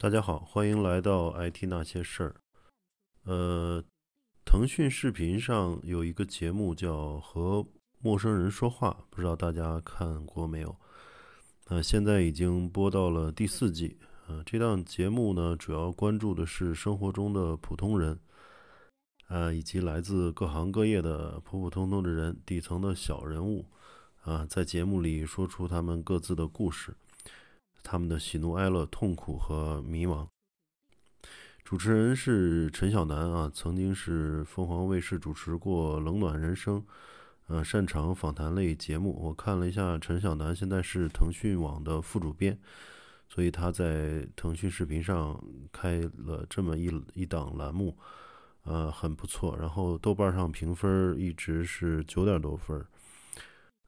大家好，欢迎来到 IT 那些事儿。呃，腾讯视频上有一个节目叫《和陌生人说话》，不知道大家看过没有？呃，现在已经播到了第四季。呃，这档节目呢，主要关注的是生活中的普通人，呃，以及来自各行各业的普普通通的人，底层的小人物，啊，在节目里说出他们各自的故事。他们的喜怒哀乐、痛苦和迷茫。主持人是陈晓南啊，曾经是凤凰卫视主持过《冷暖人生》，呃，擅长访谈类节目。我看了一下，陈晓南现在是腾讯网的副主编，所以他在腾讯视频上开了这么一一档栏目，呃，很不错。然后豆瓣上评分一直是九点多分。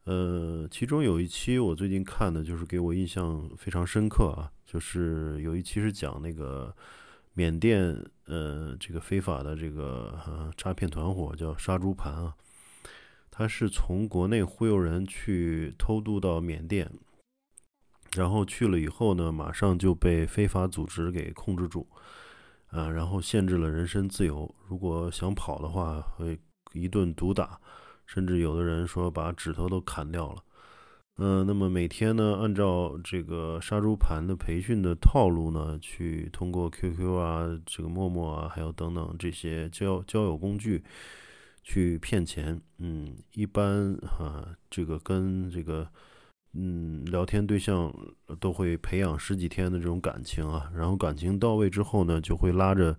呃，其中有一期我最近看的，就是给我印象非常深刻啊，就是有一期是讲那个缅甸呃这个非法的这个呃诈骗团伙叫杀猪盘啊，他是从国内忽悠人去偷渡到缅甸，然后去了以后呢，马上就被非法组织给控制住啊，然后限制了人身自由，如果想跑的话会一顿毒打。甚至有的人说把指头都砍掉了，嗯，那么每天呢，按照这个杀猪盘的培训的套路呢，去通过 QQ 啊、这个陌陌啊，还有等等这些交交友工具去骗钱。嗯，一般啊，这个跟这个嗯聊天对象都会培养十几天的这种感情啊，然后感情到位之后呢，就会拉着。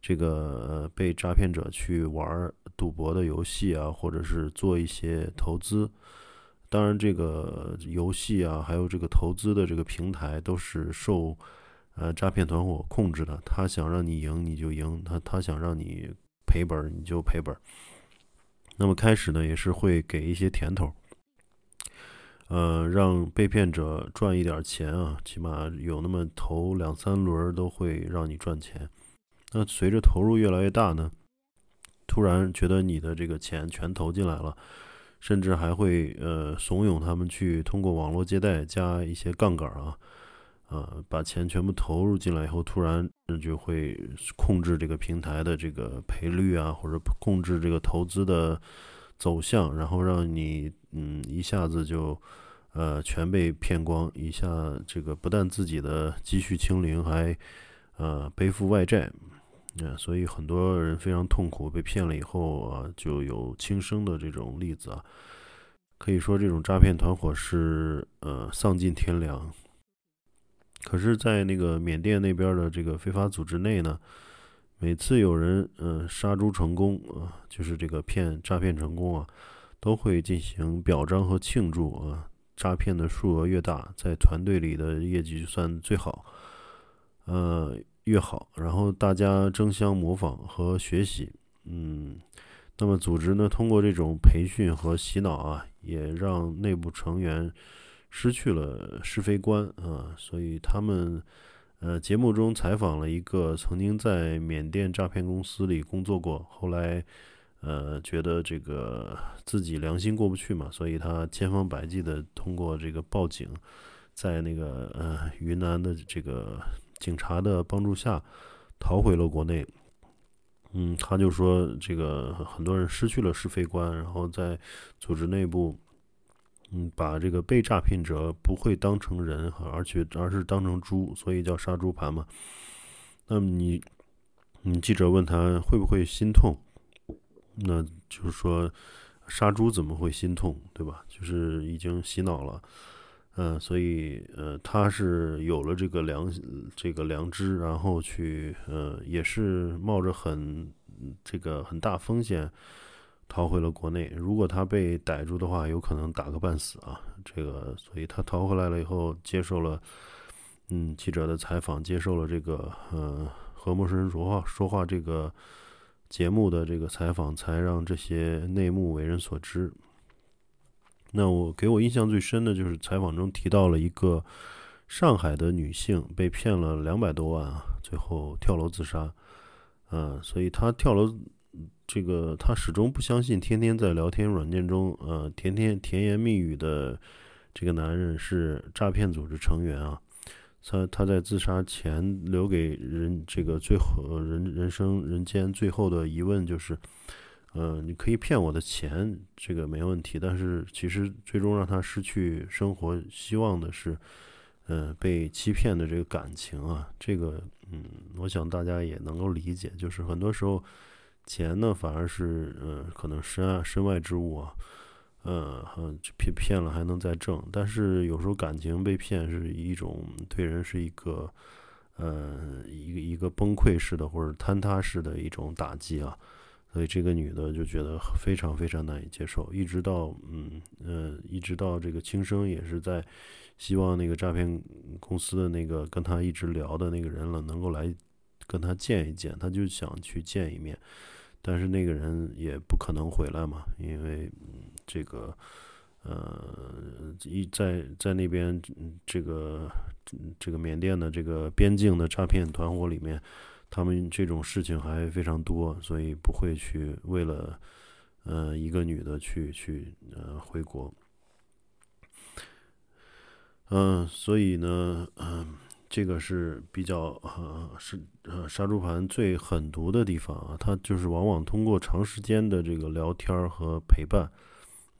这个被诈骗者去玩赌博的游戏啊，或者是做一些投资，当然这个游戏啊，还有这个投资的这个平台都是受呃诈骗团伙控制的。他想让你赢你就赢，他他想让你赔本你就赔本。那么开始呢，也是会给一些甜头，呃，让被骗者赚一点钱啊，起码有那么头两三轮都会让你赚钱。那随着投入越来越大呢，突然觉得你的这个钱全投进来了，甚至还会呃怂恿他们去通过网络借贷加一些杠杆啊，啊把钱全部投入进来以后，突然就会控制这个平台的这个赔率啊，或者控制这个投资的走向，然后让你嗯一下子就呃全被骗光，一下这个不但自己的积蓄清零，还呃背负外债。啊，所以很多人非常痛苦，被骗了以后啊，就有轻生的这种例子啊。可以说，这种诈骗团伙是呃丧尽天良。可是，在那个缅甸那边的这个非法组织内呢，每次有人嗯杀猪成功啊，就是这个骗诈骗成功啊，都会进行表彰和庆祝啊。诈骗的数额越大，在团队里的业绩就算最好，呃。越好，然后大家争相模仿和学习，嗯，那么组织呢，通过这种培训和洗脑啊，也让内部成员失去了是非观啊，所以他们，呃，节目中采访了一个曾经在缅甸诈骗公司里工作过，后来，呃，觉得这个自己良心过不去嘛，所以他千方百计的通过这个报警，在那个呃云南的这个。警察的帮助下，逃回了国内。嗯，他就说，这个很多人失去了是非观，然后在组织内部，嗯，把这个被诈骗者不会当成人，而且而是当成猪，所以叫杀猪盘嘛。那么你，你记者问他会不会心痛？那就是说，杀猪怎么会心痛，对吧？就是已经洗脑了。嗯，所以呃，他是有了这个良这个良知，然后去呃，也是冒着很这个很大风险逃回了国内。如果他被逮住的话，有可能打个半死啊。这个，所以他逃回来了以后，接受了嗯记者的采访，接受了这个呃和陌生人说话说话这个节目的这个采访，才让这些内幕为人所知。那我给我印象最深的就是采访中提到了一个上海的女性被骗了两百多万啊，最后跳楼自杀。嗯，所以她跳楼，这个她始终不相信天天在聊天软件中呃甜甜甜言蜜语的这个男人是诈骗组织成员啊。她她在自杀前留给人这个最后人人生人间最后的疑问就是，呃，你可以骗我的钱，这个没问题，但是其实最终让他失去生活希望的是，呃，被欺骗的这个感情啊，这个嗯，我想大家也能够理解，就是很多时候钱呢反而是呃可能身身外之物啊。嗯，骗骗了还能再挣，但是有时候感情被骗是一种对人是一个，呃，一个一个崩溃式的或者坍塌式的一种打击啊，所以这个女的就觉得非常非常难以接受，一直到嗯呃，一直到这个轻生也是在希望那个诈骗公司的那个跟他一直聊的那个人了能够来跟他见一见，他就想去见一面，但是那个人也不可能回来嘛，因为。这个，呃，一在在那边，这个这个缅甸的这个边境的诈骗团伙里面，他们这种事情还非常多，所以不会去为了，呃，一个女的去去呃回国。嗯，所以呢，嗯，这个是比较呃是呃杀猪盘最狠毒的地方啊，它就是往往通过长时间的这个聊天和陪伴。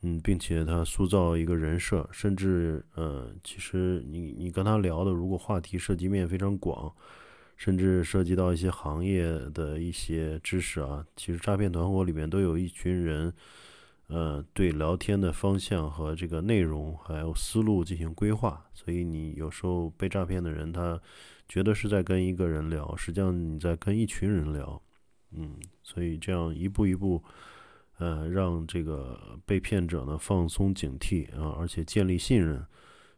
嗯，并且他塑造一个人设，甚至呃，其实你你跟他聊的，如果话题涉及面非常广，甚至涉及到一些行业的一些知识啊，其实诈骗团伙里面都有一群人，呃，对聊天的方向和这个内容还有思路进行规划，所以你有时候被诈骗的人，他觉得是在跟一个人聊，实际上你在跟一群人聊，嗯，所以这样一步一步。呃，让这个被骗者呢放松警惕啊，而且建立信任，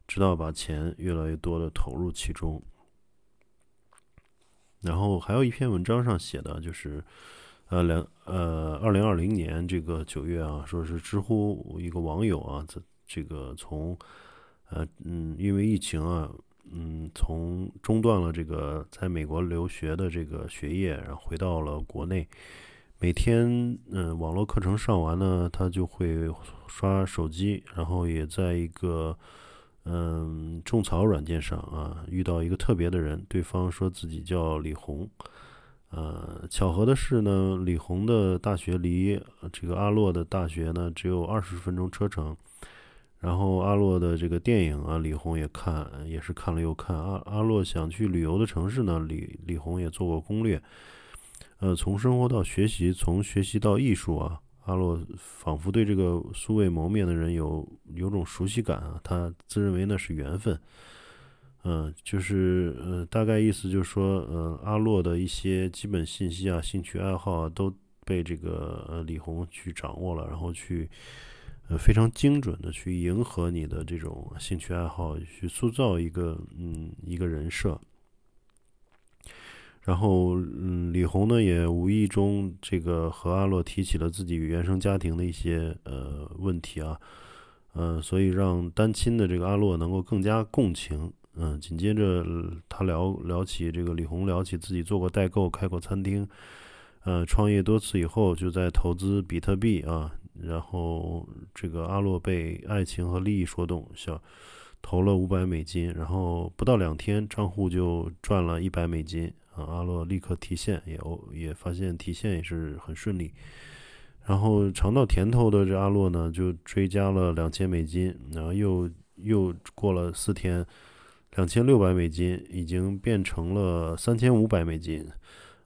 直到把钱越来越多的投入其中。然后还有一篇文章上写的，就是呃两呃二零二零年这个九月啊，说是知乎一个网友啊，这这个从呃嗯因为疫情啊，嗯从中断了这个在美国留学的这个学业，然后回到了国内。每天，嗯，网络课程上完呢，他就会刷手机，然后也在一个，嗯，种草软件上啊，遇到一个特别的人，对方说自己叫李红，呃，巧合的是呢，李红的大学离这个阿洛的大学呢只有二十分钟车程，然后阿洛的这个电影啊，李红也看，也是看了又看，阿阿洛想去旅游的城市呢，李李红也做过攻略。呃，从生活到学习，从学习到艺术啊，阿洛仿佛对这个素未谋面的人有有种熟悉感啊。他自认为那是缘分，嗯，就是呃，大概意思就是说，呃，阿洛的一些基本信息啊、兴趣爱好啊，都被这个呃李红去掌握了，然后去呃非常精准的去迎合你的这种兴趣爱好，去塑造一个嗯一个人设。然后，嗯，李红呢也无意中这个和阿洛提起了自己与原生家庭的一些呃问题啊，嗯，所以让单亲的这个阿洛能够更加共情，嗯，紧接着他聊聊起这个李红聊起自己做过代购、开过餐厅，呃，创业多次以后就在投资比特币啊，然后这个阿洛被爱情和利益说动，小投了五百美金，然后不到两天账户就赚了一百美金。啊，阿洛立刻提现，也也发现提现也是很顺利。然后尝到甜头的这阿洛呢，就追加了两千美金，然后又又过了四天，两千六百美金已经变成了三千五百美金。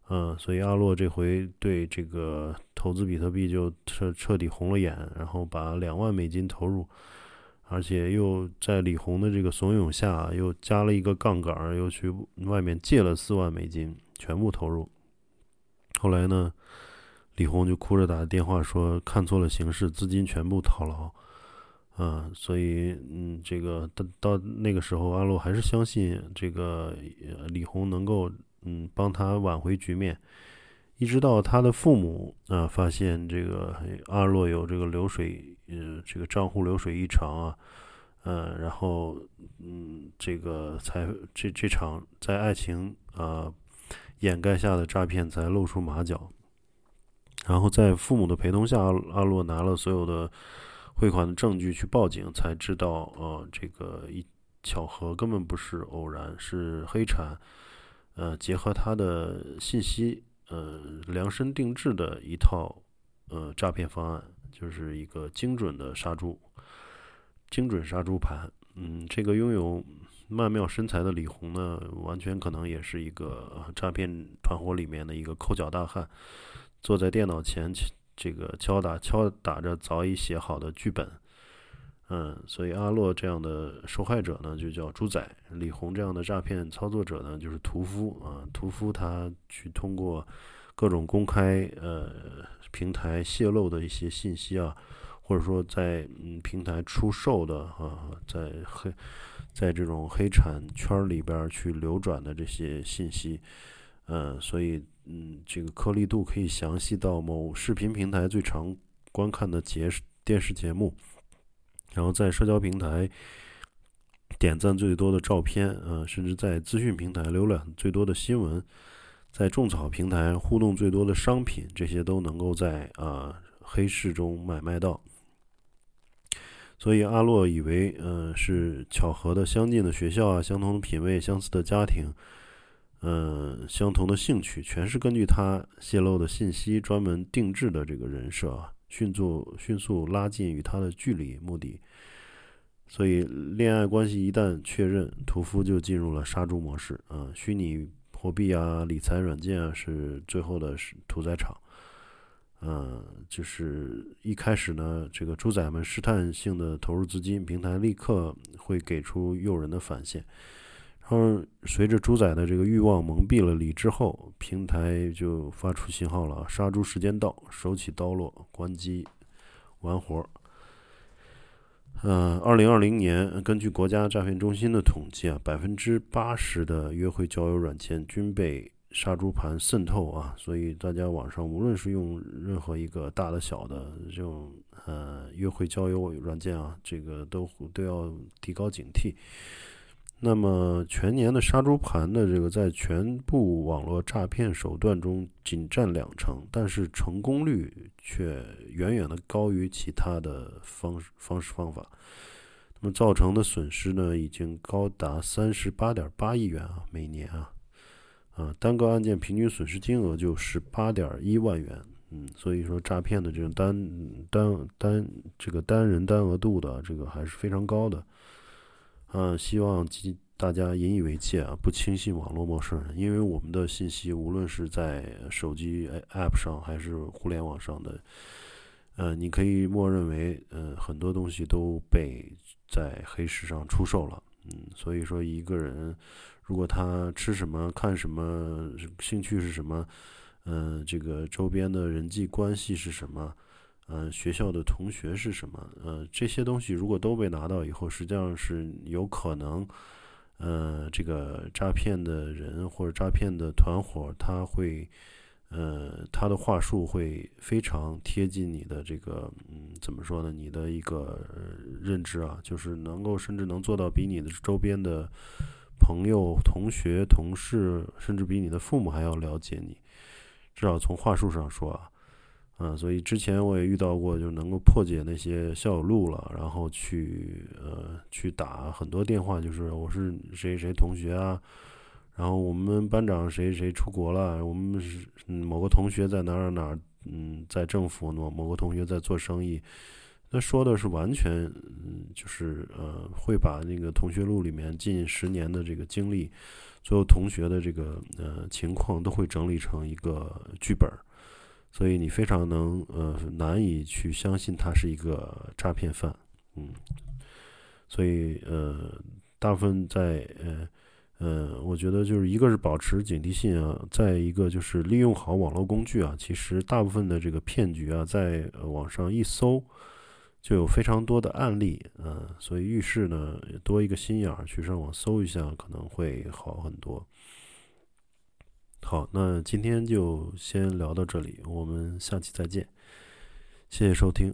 嗯，所以阿洛这回对这个投资比特币就彻彻底红了眼，然后把两万美金投入。而且又在李红的这个怂恿下，又加了一个杠杆，又去外面借了四万美金，全部投入。后来呢，李红就哭着打电话说看错了形势，资金全部套牢。啊，所以嗯，这个到到那个时候，阿洛还是相信这个李红能够嗯帮他挽回局面。一直到他的父母啊发现这个阿洛有这个流水，呃，这个账户流水异常啊，呃，然后嗯，这个才这这场在爱情啊掩盖下的诈骗才露出马脚。然后在父母的陪同下，阿洛拿了所有的汇款的证据去报警，才知道呃，这个一巧合，根本不是偶然，是黑产，呃，结合他的信息，呃，量身定制的一套，呃，诈骗方案，就是一个精准的杀猪，精准杀猪盘。嗯，这个拥有曼妙身材的李红呢，完全可能也是一个诈骗团伙里面的一个抠脚大汉，坐在电脑前，这个敲打敲打着早已写好的剧本。嗯，所以阿洛这样的受害者呢，就叫猪仔；李红这样的诈骗操作者呢，就是屠夫啊。屠夫他去通过各种公开呃平台泄露的一些信息啊，或者说在嗯平台出售的啊，在黑在这种黑产圈里边去流转的这些信息，嗯，所以嗯这个颗粒度可以详细到某视频平台最常观看的节电视节目。然后在社交平台点赞最多的照片，呃，甚至在资讯平台浏览最多的新闻，在种草平台互动最多的商品，这些都能够在啊黑市中买卖到。所以阿洛以为，呃，是巧合的相近的学校啊，相同的品味，相似的家庭，嗯，相同的兴趣，全是根据他泄露的信息专门定制的这个人设啊。迅速迅速拉近与他的距离，目的。所以，恋爱关系一旦确认，屠夫就进入了杀猪模式啊！虚拟货币啊，理财软件啊，是最后的屠宰场。嗯，就是一开始呢，这个猪仔们试探性的投入资金，平台立刻会给出诱人的返现。然后，随着猪仔的这个欲望蒙蔽了理智后，平台就发出信号了：杀猪时间到，手起刀落，关机，完活儿。呃，二零二零年，根据国家诈骗中心的统计啊，百分之八十的约会交友软件均被杀猪盘渗透啊，所以大家网上无论是用任何一个大的小的这种呃约会交友软件啊，这个都都要提高警惕。那么全年的杀猪盘的这个在全部网络诈骗手段中仅占两成，但是成功率却远远的高于其他的方式方式方法。那么造成的损失呢，已经高达三十八点八亿元啊，每年啊，啊单个案件平均损失金额就十八点一万元，嗯，所以说诈骗的这种单单单这个单人单额度的这个还是非常高的。嗯，希望大家引以为戒啊，不轻信网络陌生人，因为我们的信息无论是在手机 App 上还是互联网上的，呃，你可以默认为，呃，很多东西都被在黑市上出售了。嗯，所以说一个人如果他吃什么、看什么、兴趣是什么，嗯，这个周边的人际关系是什么？嗯，学校的同学是什么？呃，这些东西如果都被拿到以后，实际上是有可能，呃，这个诈骗的人或者诈骗的团伙，他会，呃，他的话术会非常贴近你的这个，嗯，怎么说呢？你的一个认知啊，就是能够甚至能做到比你的周边的朋友、同学、同事，甚至比你的父母还要了解你，至少从话术上说啊。嗯，所以之前我也遇到过，就能够破解那些校友录了，然后去呃去打很多电话，就是我是谁谁同学啊，然后我们班长谁谁出国了，我们是某个同学在哪儿哪儿，嗯，在政府某某个同学在做生意，那说的是完全嗯就是呃会把那个同学录里面近十年的这个经历，所有同学的这个呃情况都会整理成一个剧本儿。所以你非常能呃难以去相信他是一个诈骗犯，嗯，所以呃大部分在呃呃，我觉得就是一个是保持警惕性啊，再一个就是利用好网络工具啊。其实大部分的这个骗局啊，在网上一搜就有非常多的案例，嗯，所以遇事呢多一个心眼儿，去上网搜一下可能会好很多。好，那今天就先聊到这里，我们下期再见，谢谢收听。